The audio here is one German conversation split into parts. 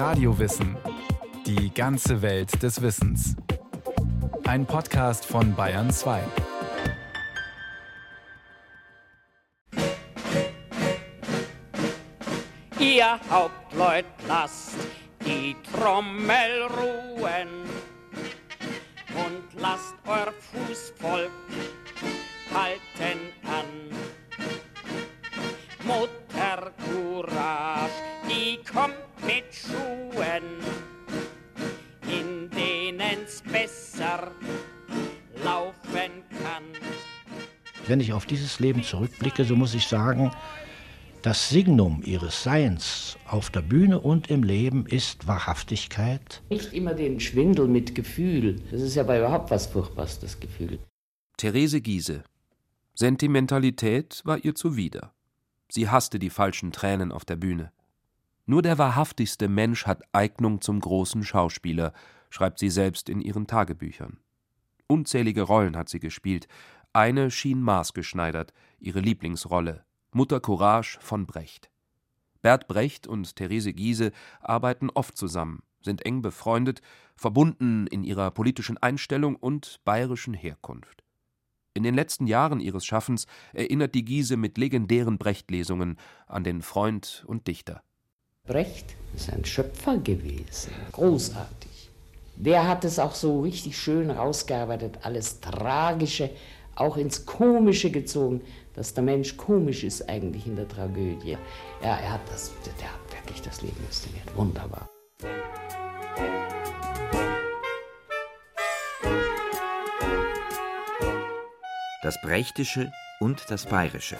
Radiowissen. Die ganze Welt des Wissens. Ein Podcast von Bayern 2. Ihr Hauptleut lasst die Trommel ruhen und lasst euer Fußvolk Wenn ich auf dieses Leben zurückblicke, so muss ich sagen, das Signum ihres Seins auf der Bühne und im Leben ist Wahrhaftigkeit. Nicht immer den Schwindel mit Gefühl. Das ist ja bei überhaupt was Furchtbares, das Gefühl. Therese Giese. Sentimentalität war ihr zuwider. Sie hasste die falschen Tränen auf der Bühne. Nur der wahrhaftigste Mensch hat Eignung zum großen Schauspieler, schreibt sie selbst in ihren Tagebüchern. Unzählige Rollen hat sie gespielt. Eine schien maßgeschneidert, ihre Lieblingsrolle, Mutter Courage von Brecht. Bert Brecht und Therese Giese arbeiten oft zusammen, sind eng befreundet, verbunden in ihrer politischen Einstellung und bayerischen Herkunft. In den letzten Jahren ihres Schaffens erinnert die Giese mit legendären Brecht-Lesungen an den Freund und Dichter. Brecht ist ein Schöpfer gewesen, großartig. Der hat es auch so richtig schön rausgearbeitet, alles Tragische, auch ins Komische gezogen dass der Mensch komisch ist eigentlich in der Tragödie. Ja, er hat das, der hat wirklich das Leben inszeniert. Wunderbar. Das Brechtische und das Bayerische.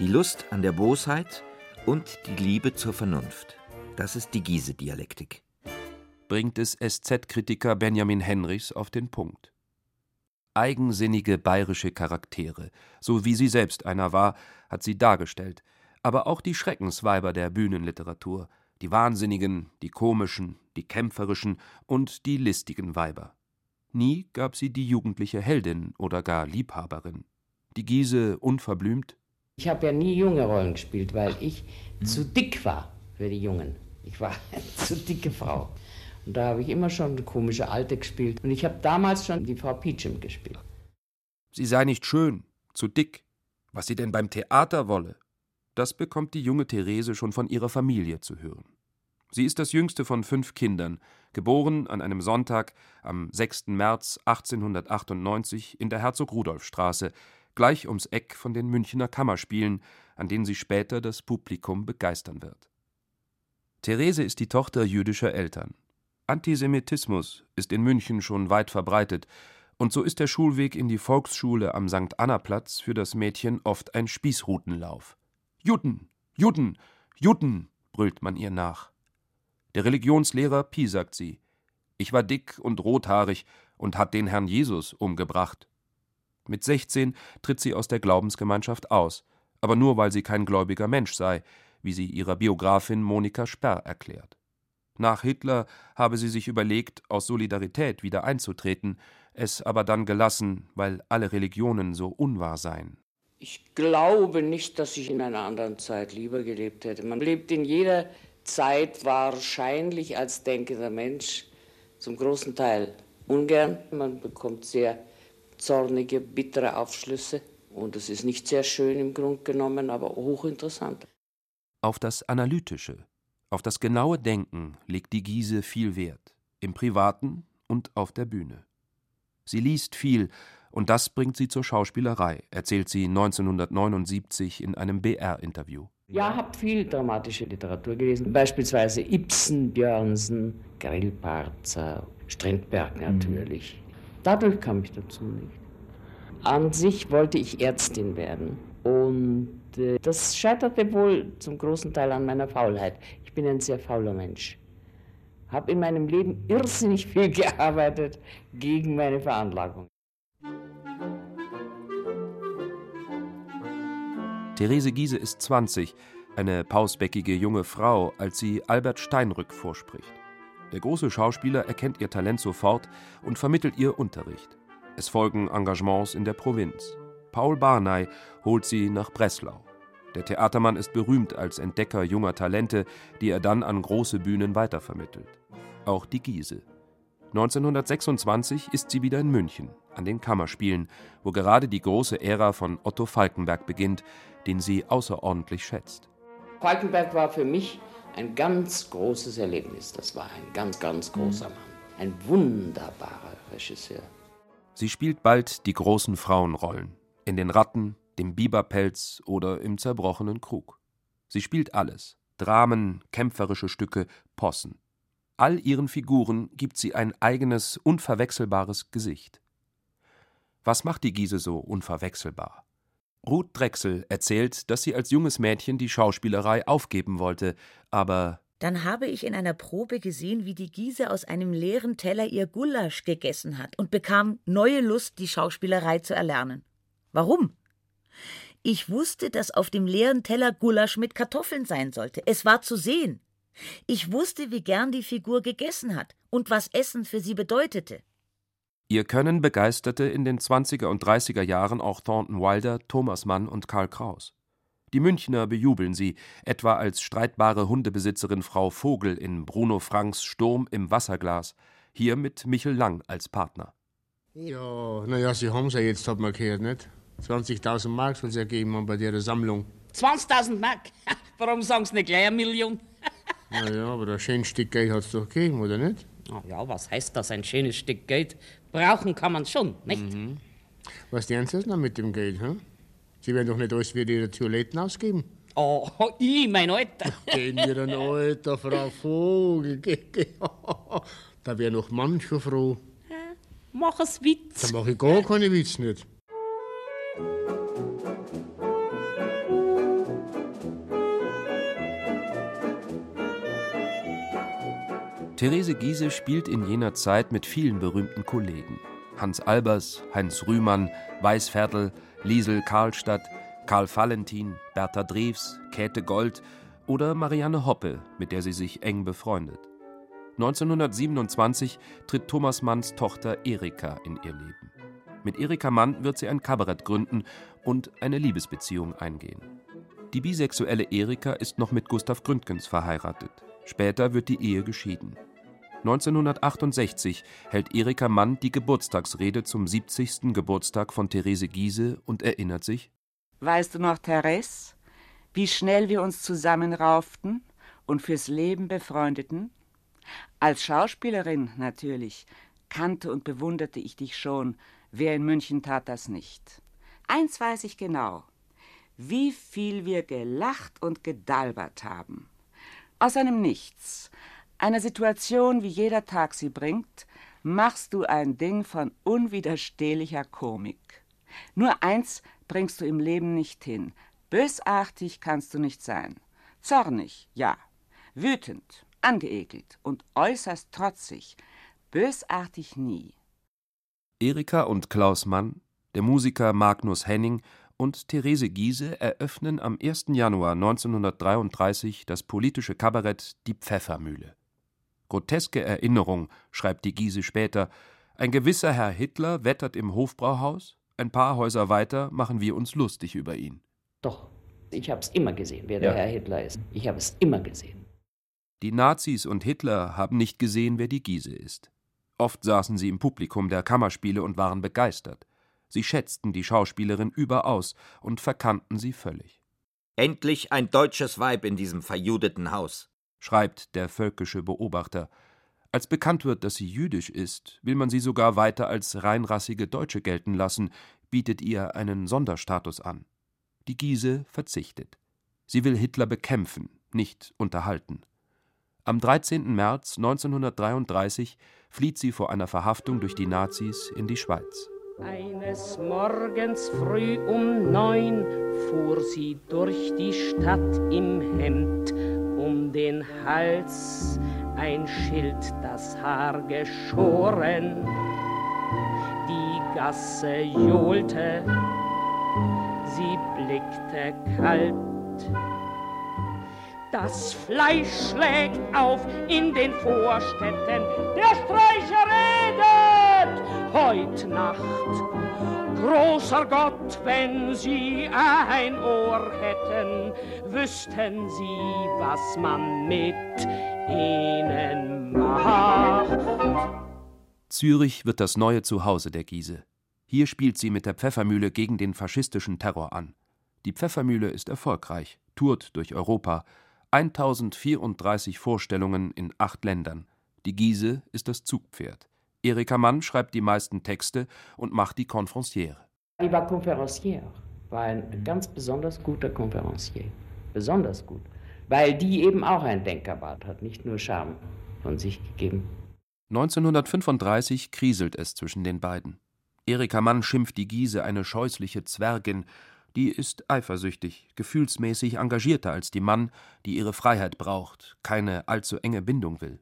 Die Lust an der Bosheit und die Liebe zur Vernunft. Das ist die Giese-Dialektik. Bringt es SZ-Kritiker Benjamin Henrichs auf den Punkt eigensinnige bayerische Charaktere, so wie sie selbst einer war, hat sie dargestellt, aber auch die Schreckensweiber der Bühnenliteratur, die wahnsinnigen, die komischen, die kämpferischen und die listigen Weiber. Nie gab sie die jugendliche Heldin oder gar Liebhaberin. Die Giese unverblümt. Ich habe ja nie junge Rollen gespielt, weil ich hm. zu dick war für die Jungen. Ich war eine zu dicke Frau. Und da habe ich immer schon eine komische Alte gespielt. Und ich habe damals schon die Frau Peachum gespielt. Sie sei nicht schön, zu dick. Was sie denn beim Theater wolle, das bekommt die junge Therese schon von ihrer Familie zu hören. Sie ist das jüngste von fünf Kindern, geboren an einem Sonntag am 6. März 1898 in der Herzog-Rudolf-Straße, gleich ums Eck von den Münchner Kammerspielen, an denen sie später das Publikum begeistern wird. Therese ist die Tochter jüdischer Eltern. Antisemitismus ist in München schon weit verbreitet, und so ist der Schulweg in die Volksschule am St. Anna-Platz für das Mädchen oft ein Spießrutenlauf. Juden, Juden, Juden, brüllt man ihr nach. Der Religionslehrer piesackt sie. Ich war dick und rothaarig und hat den Herrn Jesus umgebracht. Mit 16 tritt sie aus der Glaubensgemeinschaft aus, aber nur weil sie kein gläubiger Mensch sei, wie sie ihrer Biografin Monika Sperr erklärt. Nach Hitler habe sie sich überlegt, aus Solidarität wieder einzutreten, es aber dann gelassen, weil alle Religionen so unwahr seien. Ich glaube nicht, dass ich in einer anderen Zeit lieber gelebt hätte. Man lebt in jeder Zeit wahrscheinlich als denkender Mensch zum großen Teil ungern. Man bekommt sehr zornige, bittere Aufschlüsse und es ist nicht sehr schön im Grunde genommen, aber hochinteressant. Auf das Analytische, auf das genaue Denken legt die Giese viel Wert, im Privaten und auf der Bühne. Sie liest viel, und das bringt sie zur Schauspielerei, erzählt sie 1979 in einem BR-Interview. Ja, habe viel dramatische Literatur gelesen, beispielsweise Ibsen, Björnsen, Grillparzer, Strindberg natürlich. Dadurch kam ich dazu nicht. An sich wollte ich Ärztin werden und äh, das scheiterte wohl zum großen Teil an meiner Faulheit. Ich bin ein sehr fauler Mensch. Habe in meinem Leben irrsinnig viel gearbeitet gegen meine Veranlagung. Therese Giese ist 20, eine pausbäckige junge Frau, als sie Albert Steinrück vorspricht. Der große Schauspieler erkennt ihr Talent sofort und vermittelt ihr Unterricht. Es folgen Engagements in der Provinz. Paul Barney holt sie nach Breslau. Der Theatermann ist berühmt als Entdecker junger Talente, die er dann an große Bühnen weitervermittelt. Auch die Giese. 1926 ist sie wieder in München, an den Kammerspielen, wo gerade die große Ära von Otto Falkenberg beginnt, den sie außerordentlich schätzt. Falkenberg war für mich ein ganz großes Erlebnis. Das war ein ganz, ganz großer Mann. Ein wunderbarer Regisseur. Sie spielt bald die großen Frauenrollen. In den Ratten, dem Biberpelz oder im zerbrochenen Krug. Sie spielt alles. Dramen, kämpferische Stücke, Possen. All ihren Figuren gibt sie ein eigenes, unverwechselbares Gesicht. Was macht die Giese so unverwechselbar? Ruth Drechsel erzählt, dass sie als junges Mädchen die Schauspielerei aufgeben wollte, aber dann habe ich in einer Probe gesehen, wie die Giese aus einem leeren Teller ihr Gulasch gegessen hat und bekam neue Lust, die Schauspielerei zu erlernen. Warum? Ich wusste, dass auf dem leeren Teller Gulasch mit Kartoffeln sein sollte. Es war zu sehen. Ich wusste, wie gern die Figur gegessen hat und was Essen für sie bedeutete. Ihr Können begeisterte in den 20er und 30er Jahren auch Thornton Wilder, Thomas Mann und Karl Kraus. Die Münchner bejubeln sie, etwa als streitbare Hundebesitzerin Frau Vogel in Bruno Franks Sturm im Wasserglas, hier mit Michel Lang als Partner. Ja, naja, Sie haben ja jetzt, hat man gehört, nicht? 20.000 Mark soll es ja geben haben bei der Sammlung. 20.000 Mark? Warum sagen Sie nicht gleich eine Million? naja, aber ein schönes Stück Geld hat es doch gegeben, oder nicht? Ja, was heißt das, ein schönes Stück Geld? Brauchen kann man schon, nicht? Mhm. Was tun Sie noch mit dem Geld, hm? Sie werden doch nicht alles für Ihre Toiletten ausgeben. Oh, ich, mein Alter. Gehen wir ein Alter, Frau Vogel. da wäre noch mancher froh. Mach es Witz. Da mache ich gar keine Witz nicht. Therese Giese spielt in jener Zeit mit vielen berühmten Kollegen. Hans Albers, Heinz Rühmann, Weißviertel, Liesel Karlstadt, Karl Valentin, Bertha Drews, Käthe Gold oder Marianne Hoppe, mit der sie sich eng befreundet. 1927 tritt Thomas Manns Tochter Erika in ihr Leben. Mit Erika Mann wird sie ein Kabarett gründen und eine Liebesbeziehung eingehen. Die bisexuelle Erika ist noch mit Gustav Gründgens verheiratet. Später wird die Ehe geschieden. 1968 hält Erika Mann die Geburtstagsrede zum 70. Geburtstag von Therese Giese und erinnert sich: Weißt du noch, Therese, wie schnell wir uns zusammenrauften und fürs Leben befreundeten? Als Schauspielerin natürlich kannte und bewunderte ich dich schon. Wer in München tat das nicht? Eins weiß ich genau: wie viel wir gelacht und gedalbert haben. Aus einem Nichts, einer Situation, wie jeder Tag sie bringt, machst du ein Ding von unwiderstehlicher Komik. Nur eins bringst du im Leben nicht hin. Bösartig kannst du nicht sein. Zornig, ja. Wütend, angeekelt und äußerst trotzig. Bösartig nie. Erika und Klaus Mann, der Musiker Magnus Henning und Therese Giese eröffnen am 1. Januar 1933 das politische Kabarett Die Pfeffermühle. Groteske Erinnerung, schreibt die Giese später, ein gewisser Herr Hitler wettert im Hofbrauhaus, ein paar Häuser weiter machen wir uns lustig über ihn. Doch, ich habe es immer gesehen, wer ja. der Herr Hitler ist. Ich habe es immer gesehen. Die Nazis und Hitler haben nicht gesehen, wer die Giese ist. Oft saßen sie im Publikum der Kammerspiele und waren begeistert. Sie schätzten die Schauspielerin überaus und verkannten sie völlig. Endlich ein deutsches Weib in diesem verjudeten Haus schreibt der völkische Beobachter. Als bekannt wird, dass sie jüdisch ist, will man sie sogar weiter als reinrassige Deutsche gelten lassen, bietet ihr einen Sonderstatus an. Die Giese verzichtet. Sie will Hitler bekämpfen, nicht unterhalten. Am 13. März 1933 flieht sie vor einer Verhaftung durch die Nazis in die Schweiz. Eines Morgens früh um neun fuhr sie durch die Stadt im Hemd um den Hals ein Schild, das Haar geschoren. Die Gasse johlte, sie blickte kalt. Das Fleisch schlägt auf in den Vorstädten, der Streicher redet. Heut Nacht Großer Gott, wenn Sie ein Ohr hätten, wüssten Sie, was man mit ihnen macht. Zürich wird das neue Zuhause der Giese. Hier spielt sie mit der Pfeffermühle gegen den faschistischen Terror an. Die Pfeffermühle ist erfolgreich, tourt durch Europa. 1034 Vorstellungen in acht Ländern. Die Giese ist das Zugpferd. Erika Mann schreibt die meisten Texte und macht die Confranciere. Die war Conférencière, war ein ganz besonders guter Conférencier. Besonders gut. Weil die eben auch ein Denkerbad hat, nicht nur Charme von sich gegeben. 1935 kriselt es zwischen den beiden. Erika Mann schimpft die Giese eine scheußliche Zwergin. Die ist eifersüchtig, gefühlsmäßig engagierter als die Mann, die ihre Freiheit braucht, keine allzu enge Bindung will.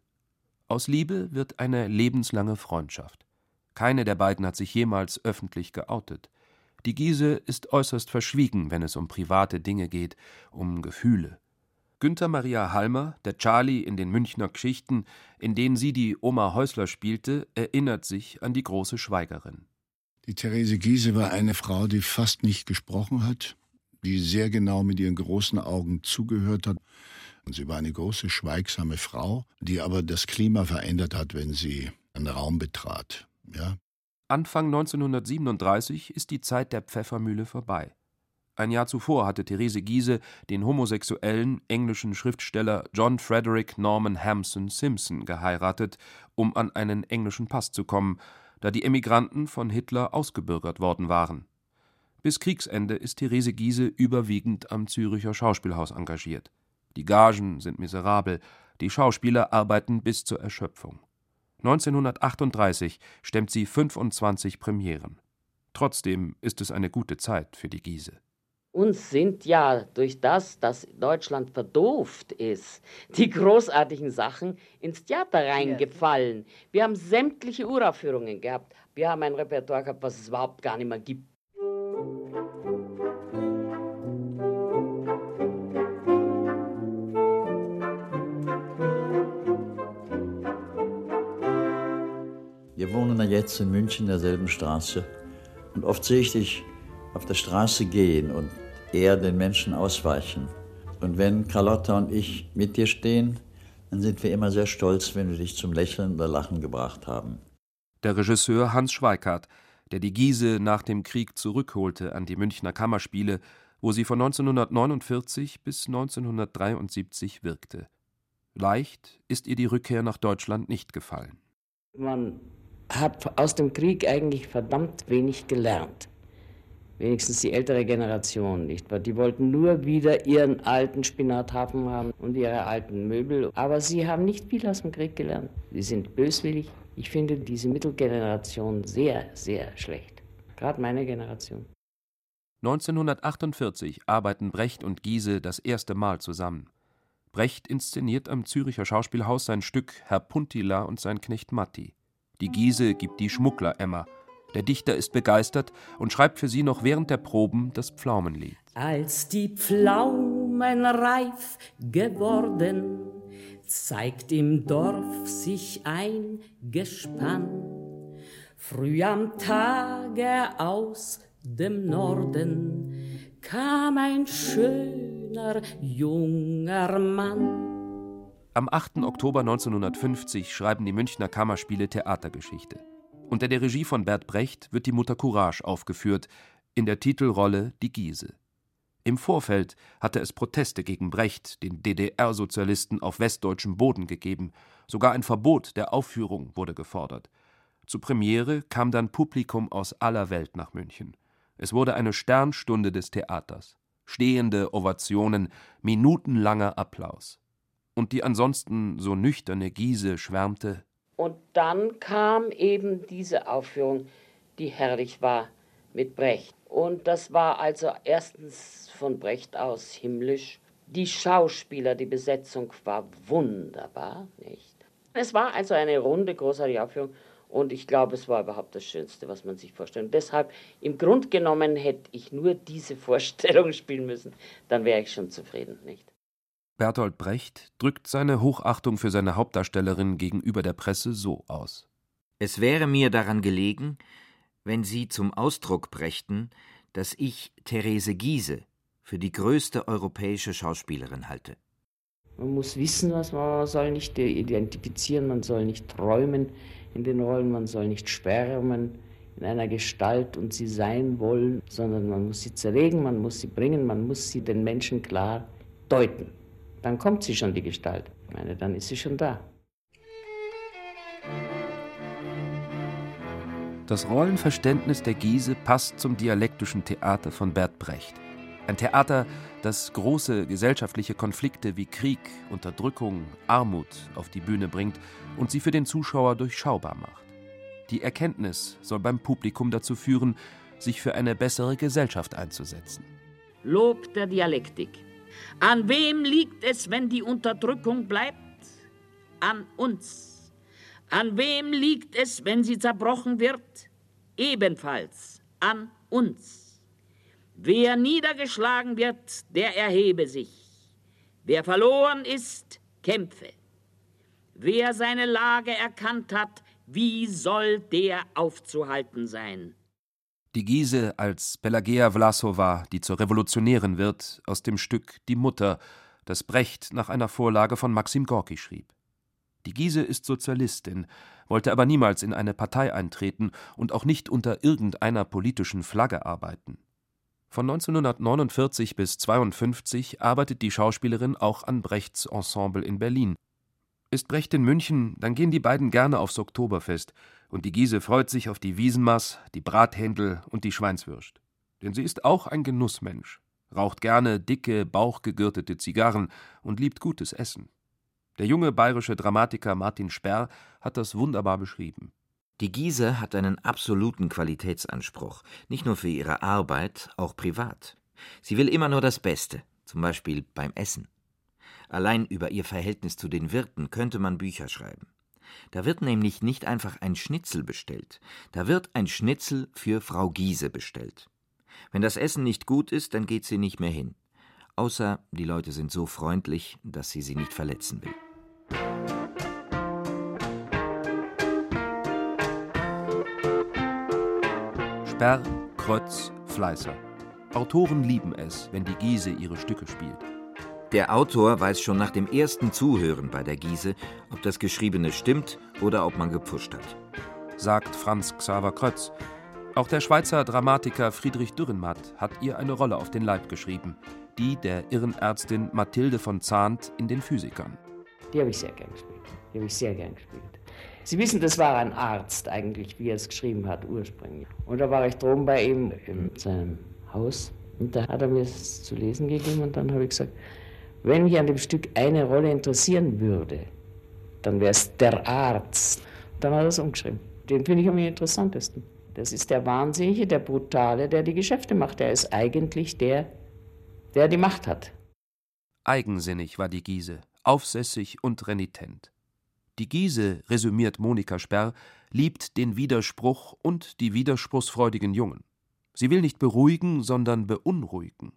Aus Liebe wird eine lebenslange Freundschaft. Keine der beiden hat sich jemals öffentlich geoutet. Die Giese ist äußerst verschwiegen, wenn es um private Dinge geht, um Gefühle. Günther Maria Halmer, der Charlie in den Münchner Geschichten, in denen sie die Oma Häusler spielte, erinnert sich an die große Schweigerin. Die Therese Giese war eine Frau, die fast nicht gesprochen hat, die sehr genau mit ihren großen Augen zugehört hat. Und sie war eine große, schweigsame Frau, die aber das Klima verändert hat, wenn sie einen Raum betrat. Ja? Anfang 1937 ist die Zeit der Pfeffermühle vorbei. Ein Jahr zuvor hatte Therese Giese den homosexuellen englischen Schriftsteller John Frederick Norman Hampson Simpson geheiratet, um an einen englischen Pass zu kommen, da die Emigranten von Hitler ausgebürgert worden waren. Bis Kriegsende ist Therese Giese überwiegend am Züricher Schauspielhaus engagiert. Die Gagen sind miserabel, die Schauspieler arbeiten bis zur Erschöpfung. 1938 stemmt sie 25 Premieren. Trotzdem ist es eine gute Zeit für die Giese. Uns sind ja durch das, dass Deutschland verdooft ist, die großartigen Sachen ins Theater reingefallen. Wir haben sämtliche Uraufführungen gehabt. Wir haben ein Repertoire gehabt, was es überhaupt gar nicht mehr gibt. Ja jetzt in München in derselben Straße. Und oft sehe ich dich auf der Straße gehen und eher den Menschen ausweichen. Und wenn Carlotta und ich mit dir stehen, dann sind wir immer sehr stolz, wenn wir dich zum Lächeln oder Lachen gebracht haben. Der Regisseur Hans Schweikart, der die Giese nach dem Krieg zurückholte an die Münchner Kammerspiele, wo sie von 1949 bis 1973 wirkte. Leicht ist ihr die Rückkehr nach Deutschland nicht gefallen. Man hat aus dem Krieg eigentlich verdammt wenig gelernt. Wenigstens die ältere Generation, nicht wahr? Die wollten nur wieder ihren alten Spinathafen haben und ihre alten Möbel. Aber sie haben nicht viel aus dem Krieg gelernt. Sie sind böswillig. Ich finde diese Mittelgeneration sehr, sehr schlecht. Gerade meine Generation. 1948 arbeiten Brecht und Giese das erste Mal zusammen. Brecht inszeniert am Züricher Schauspielhaus sein Stück Herr Puntila und sein Knecht Matti. Die Giese gibt die Schmuggler-Emma. Der Dichter ist begeistert und schreibt für sie noch während der Proben das Pflaumenlied. Als die Pflaumen reif geworden, zeigt im Dorf sich ein Gespann. Früh am Tage aus dem Norden kam ein schöner junger Mann. Am 8. Oktober 1950 schreiben die Münchner Kammerspiele Theatergeschichte. Unter der Regie von Bert Brecht wird die Mutter Courage aufgeführt, in der Titelrolle die Giese. Im Vorfeld hatte es Proteste gegen Brecht, den DDR-Sozialisten auf westdeutschem Boden gegeben. Sogar ein Verbot der Aufführung wurde gefordert. Zur Premiere kam dann Publikum aus aller Welt nach München. Es wurde eine Sternstunde des Theaters. Stehende Ovationen, minutenlanger Applaus und die ansonsten so nüchterne Giese schwärmte. Und dann kam eben diese Aufführung, die herrlich war, mit Brecht. Und das war also erstens von Brecht aus himmlisch. Die Schauspieler, die Besetzung war wunderbar, nicht? Es war also eine runde, großartige Aufführung. Und ich glaube, es war überhaupt das Schönste, was man sich vorstellt. Und deshalb, im Grunde genommen, hätte ich nur diese Vorstellung spielen müssen, dann wäre ich schon zufrieden, nicht? Bertolt Brecht drückt seine Hochachtung für seine Hauptdarstellerin gegenüber der Presse so aus. Es wäre mir daran gelegen, wenn Sie zum Ausdruck brächten, dass ich Therese Giese für die größte europäische Schauspielerin halte. Man muss wissen, was man, man soll nicht identifizieren, man soll nicht träumen in den Rollen, man soll nicht schwärmen in einer Gestalt und sie sein wollen, sondern man muss sie zerlegen, man muss sie bringen, man muss sie den Menschen klar deuten. Dann kommt sie schon, die Gestalt. Ich meine, dann ist sie schon da. Das Rollenverständnis der Giese passt zum dialektischen Theater von Bert Brecht. Ein Theater, das große gesellschaftliche Konflikte wie Krieg, Unterdrückung, Armut auf die Bühne bringt und sie für den Zuschauer durchschaubar macht. Die Erkenntnis soll beim Publikum dazu führen, sich für eine bessere Gesellschaft einzusetzen. Lob der Dialektik. An wem liegt es, wenn die Unterdrückung bleibt? An uns. An wem liegt es, wenn sie zerbrochen wird? Ebenfalls an uns. Wer niedergeschlagen wird, der erhebe sich. Wer verloren ist, kämpfe. Wer seine Lage erkannt hat, wie soll der aufzuhalten sein? Die Giese als Pelagea Vlasova, die zur Revolutionärin wird, aus dem Stück Die Mutter, das Brecht nach einer Vorlage von Maxim Gorki schrieb. Die Giese ist Sozialistin, wollte aber niemals in eine Partei eintreten und auch nicht unter irgendeiner politischen Flagge arbeiten. Von 1949 bis 1952 arbeitet die Schauspielerin auch an Brechts Ensemble in Berlin, ist Brecht in München, dann gehen die beiden gerne aufs Oktoberfest, und die Giese freut sich auf die Wiesenmaß, die Brathändel und die Schweinswürst. Denn sie ist auch ein Genussmensch, raucht gerne dicke, bauchgegürtete Zigarren und liebt gutes Essen. Der junge bayerische Dramatiker Martin Sperr hat das wunderbar beschrieben. Die Giese hat einen absoluten Qualitätsanspruch, nicht nur für ihre Arbeit, auch privat. Sie will immer nur das Beste, zum Beispiel beim Essen. Allein über ihr Verhältnis zu den Wirten könnte man Bücher schreiben. Da wird nämlich nicht einfach ein Schnitzel bestellt, da wird ein Schnitzel für Frau Giese bestellt. Wenn das Essen nicht gut ist, dann geht sie nicht mehr hin. Außer die Leute sind so freundlich, dass sie sie nicht verletzen will. Sperr, Krötz, Fleißer. Autoren lieben es, wenn die Giese ihre Stücke spielt. Der Autor weiß schon nach dem ersten Zuhören bei der Giese, ob das Geschriebene stimmt oder ob man gepfuscht hat. Sagt Franz Xaver Krötz. Auch der Schweizer Dramatiker Friedrich Dürrenmatt hat ihr eine Rolle auf den Leib geschrieben, die der Irrenärztin Mathilde von Zahnt in den Physikern. Die habe ich sehr gern gespielt. Die habe ich sehr gern gespielt. Sie wissen, das war ein Arzt eigentlich, wie er es geschrieben hat ursprünglich. Und da war ich droben bei ihm in seinem Haus und da hat er mir es zu lesen gegeben und dann habe ich gesagt, wenn mich an dem Stück eine Rolle interessieren würde, dann wäre es der Arzt. Dann hat er es umgeschrieben. Den finde ich am interessantesten. Das ist der Wahnsinnige, der Brutale, der die Geschäfte macht. Der ist eigentlich der, der die Macht hat. Eigensinnig war die Giese, aufsässig und renitent. Die Giese, resümiert Monika Sperr, liebt den Widerspruch und die widerspruchsfreudigen Jungen. Sie will nicht beruhigen, sondern beunruhigen.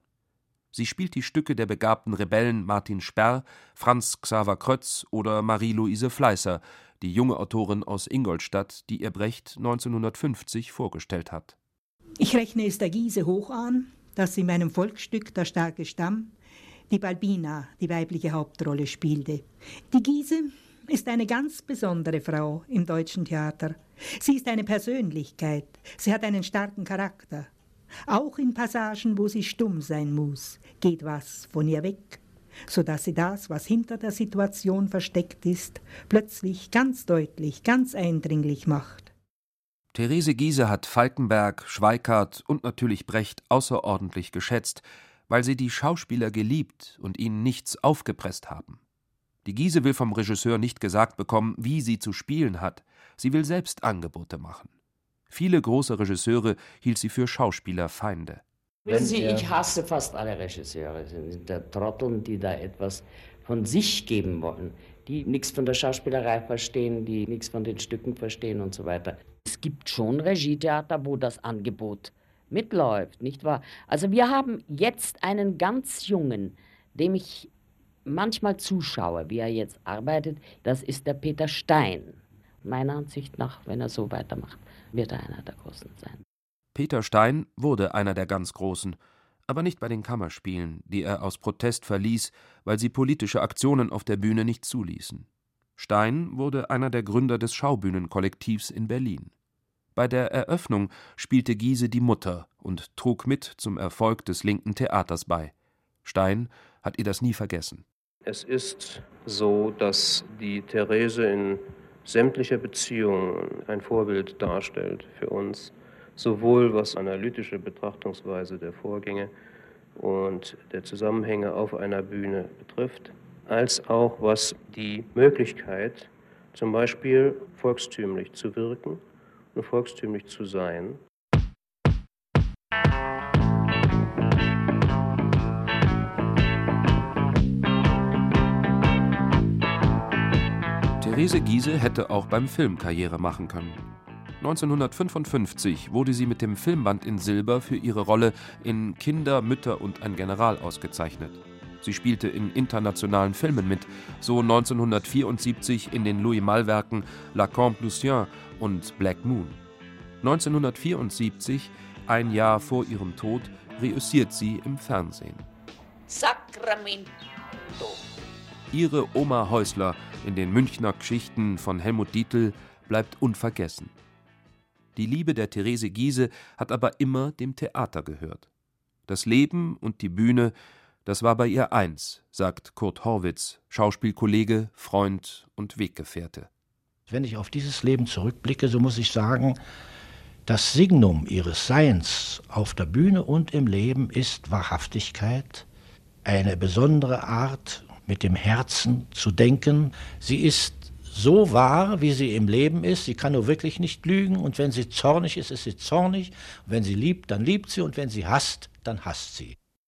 Sie spielt die Stücke der begabten Rebellen Martin Sperr, Franz Xaver Krötz oder Marie-Louise Fleißer, die junge Autorin aus Ingolstadt, die ihr Brecht 1950 vorgestellt hat. Ich rechne es der Giese hoch an, dass in meinem Volksstück Der starke Stamm die Balbina die weibliche Hauptrolle spielte. Die Giese ist eine ganz besondere Frau im deutschen Theater. Sie ist eine Persönlichkeit, sie hat einen starken Charakter. Auch in Passagen, wo sie stumm sein muss, geht was von ihr weg, so dass sie das, was hinter der Situation versteckt ist, plötzlich ganz deutlich, ganz eindringlich macht. Therese Giese hat Falkenberg, Schweikart und natürlich Brecht außerordentlich geschätzt, weil sie die Schauspieler geliebt und ihnen nichts aufgepresst haben. Die Giese will vom Regisseur nicht gesagt bekommen, wie sie zu spielen hat. Sie will selbst Angebote machen. Viele große Regisseure hielt sie für Schauspielerfeinde. Wissen Sie, ich hasse fast alle Regisseure. Sie sind der Trotteln, die da etwas von sich geben wollen, die nichts von der Schauspielerei verstehen, die nichts von den Stücken verstehen und so weiter. Es gibt schon Regietheater, wo das Angebot mitläuft, nicht wahr? Also wir haben jetzt einen ganz jungen, dem ich manchmal zuschaue, wie er jetzt arbeitet, das ist der Peter Stein. Meiner Ansicht nach, wenn er so weitermacht, wird er einer der Großen sein. Peter Stein wurde einer der ganz Großen, aber nicht bei den Kammerspielen, die er aus Protest verließ, weil sie politische Aktionen auf der Bühne nicht zuließen. Stein wurde einer der Gründer des Schaubühnenkollektivs in Berlin. Bei der Eröffnung spielte Giese die Mutter und trug mit zum Erfolg des linken Theaters bei. Stein hat ihr das nie vergessen. Es ist so, dass die Therese in sämtlicher Beziehung ein Vorbild darstellt für uns sowohl was analytische Betrachtungsweise der Vorgänge und der Zusammenhänge auf einer Bühne betrifft, als auch was die Möglichkeit, zum Beispiel volkstümlich zu wirken und volkstümlich zu sein. Therese Giese hätte auch beim Film Karriere machen können. 1955 wurde sie mit dem Filmband in Silber für ihre Rolle in Kinder, Mütter und ein General ausgezeichnet. Sie spielte in internationalen Filmen mit, so 1974 in den Louis Malle-Werken La Camp Lucien und Black Moon. 1974, ein Jahr vor ihrem Tod, reüssiert sie im Fernsehen. Sacramento. Ihre Oma Häusler in den Münchner Geschichten von Helmut Dietl bleibt unvergessen. Die Liebe der Therese Giese hat aber immer dem Theater gehört. Das Leben und die Bühne, das war bei ihr eins, sagt Kurt Horwitz, Schauspielkollege, Freund und Weggefährte. Wenn ich auf dieses Leben zurückblicke, so muss ich sagen, das Signum ihres Seins auf der Bühne und im Leben ist Wahrhaftigkeit, eine besondere Art, mit dem Herzen zu denken. Sie ist so wahr, wie sie im Leben ist. Sie kann nur wirklich nicht lügen. Und wenn sie zornig ist, ist sie zornig. Wenn sie liebt, dann liebt sie. Und wenn sie hasst, dann hasst sie.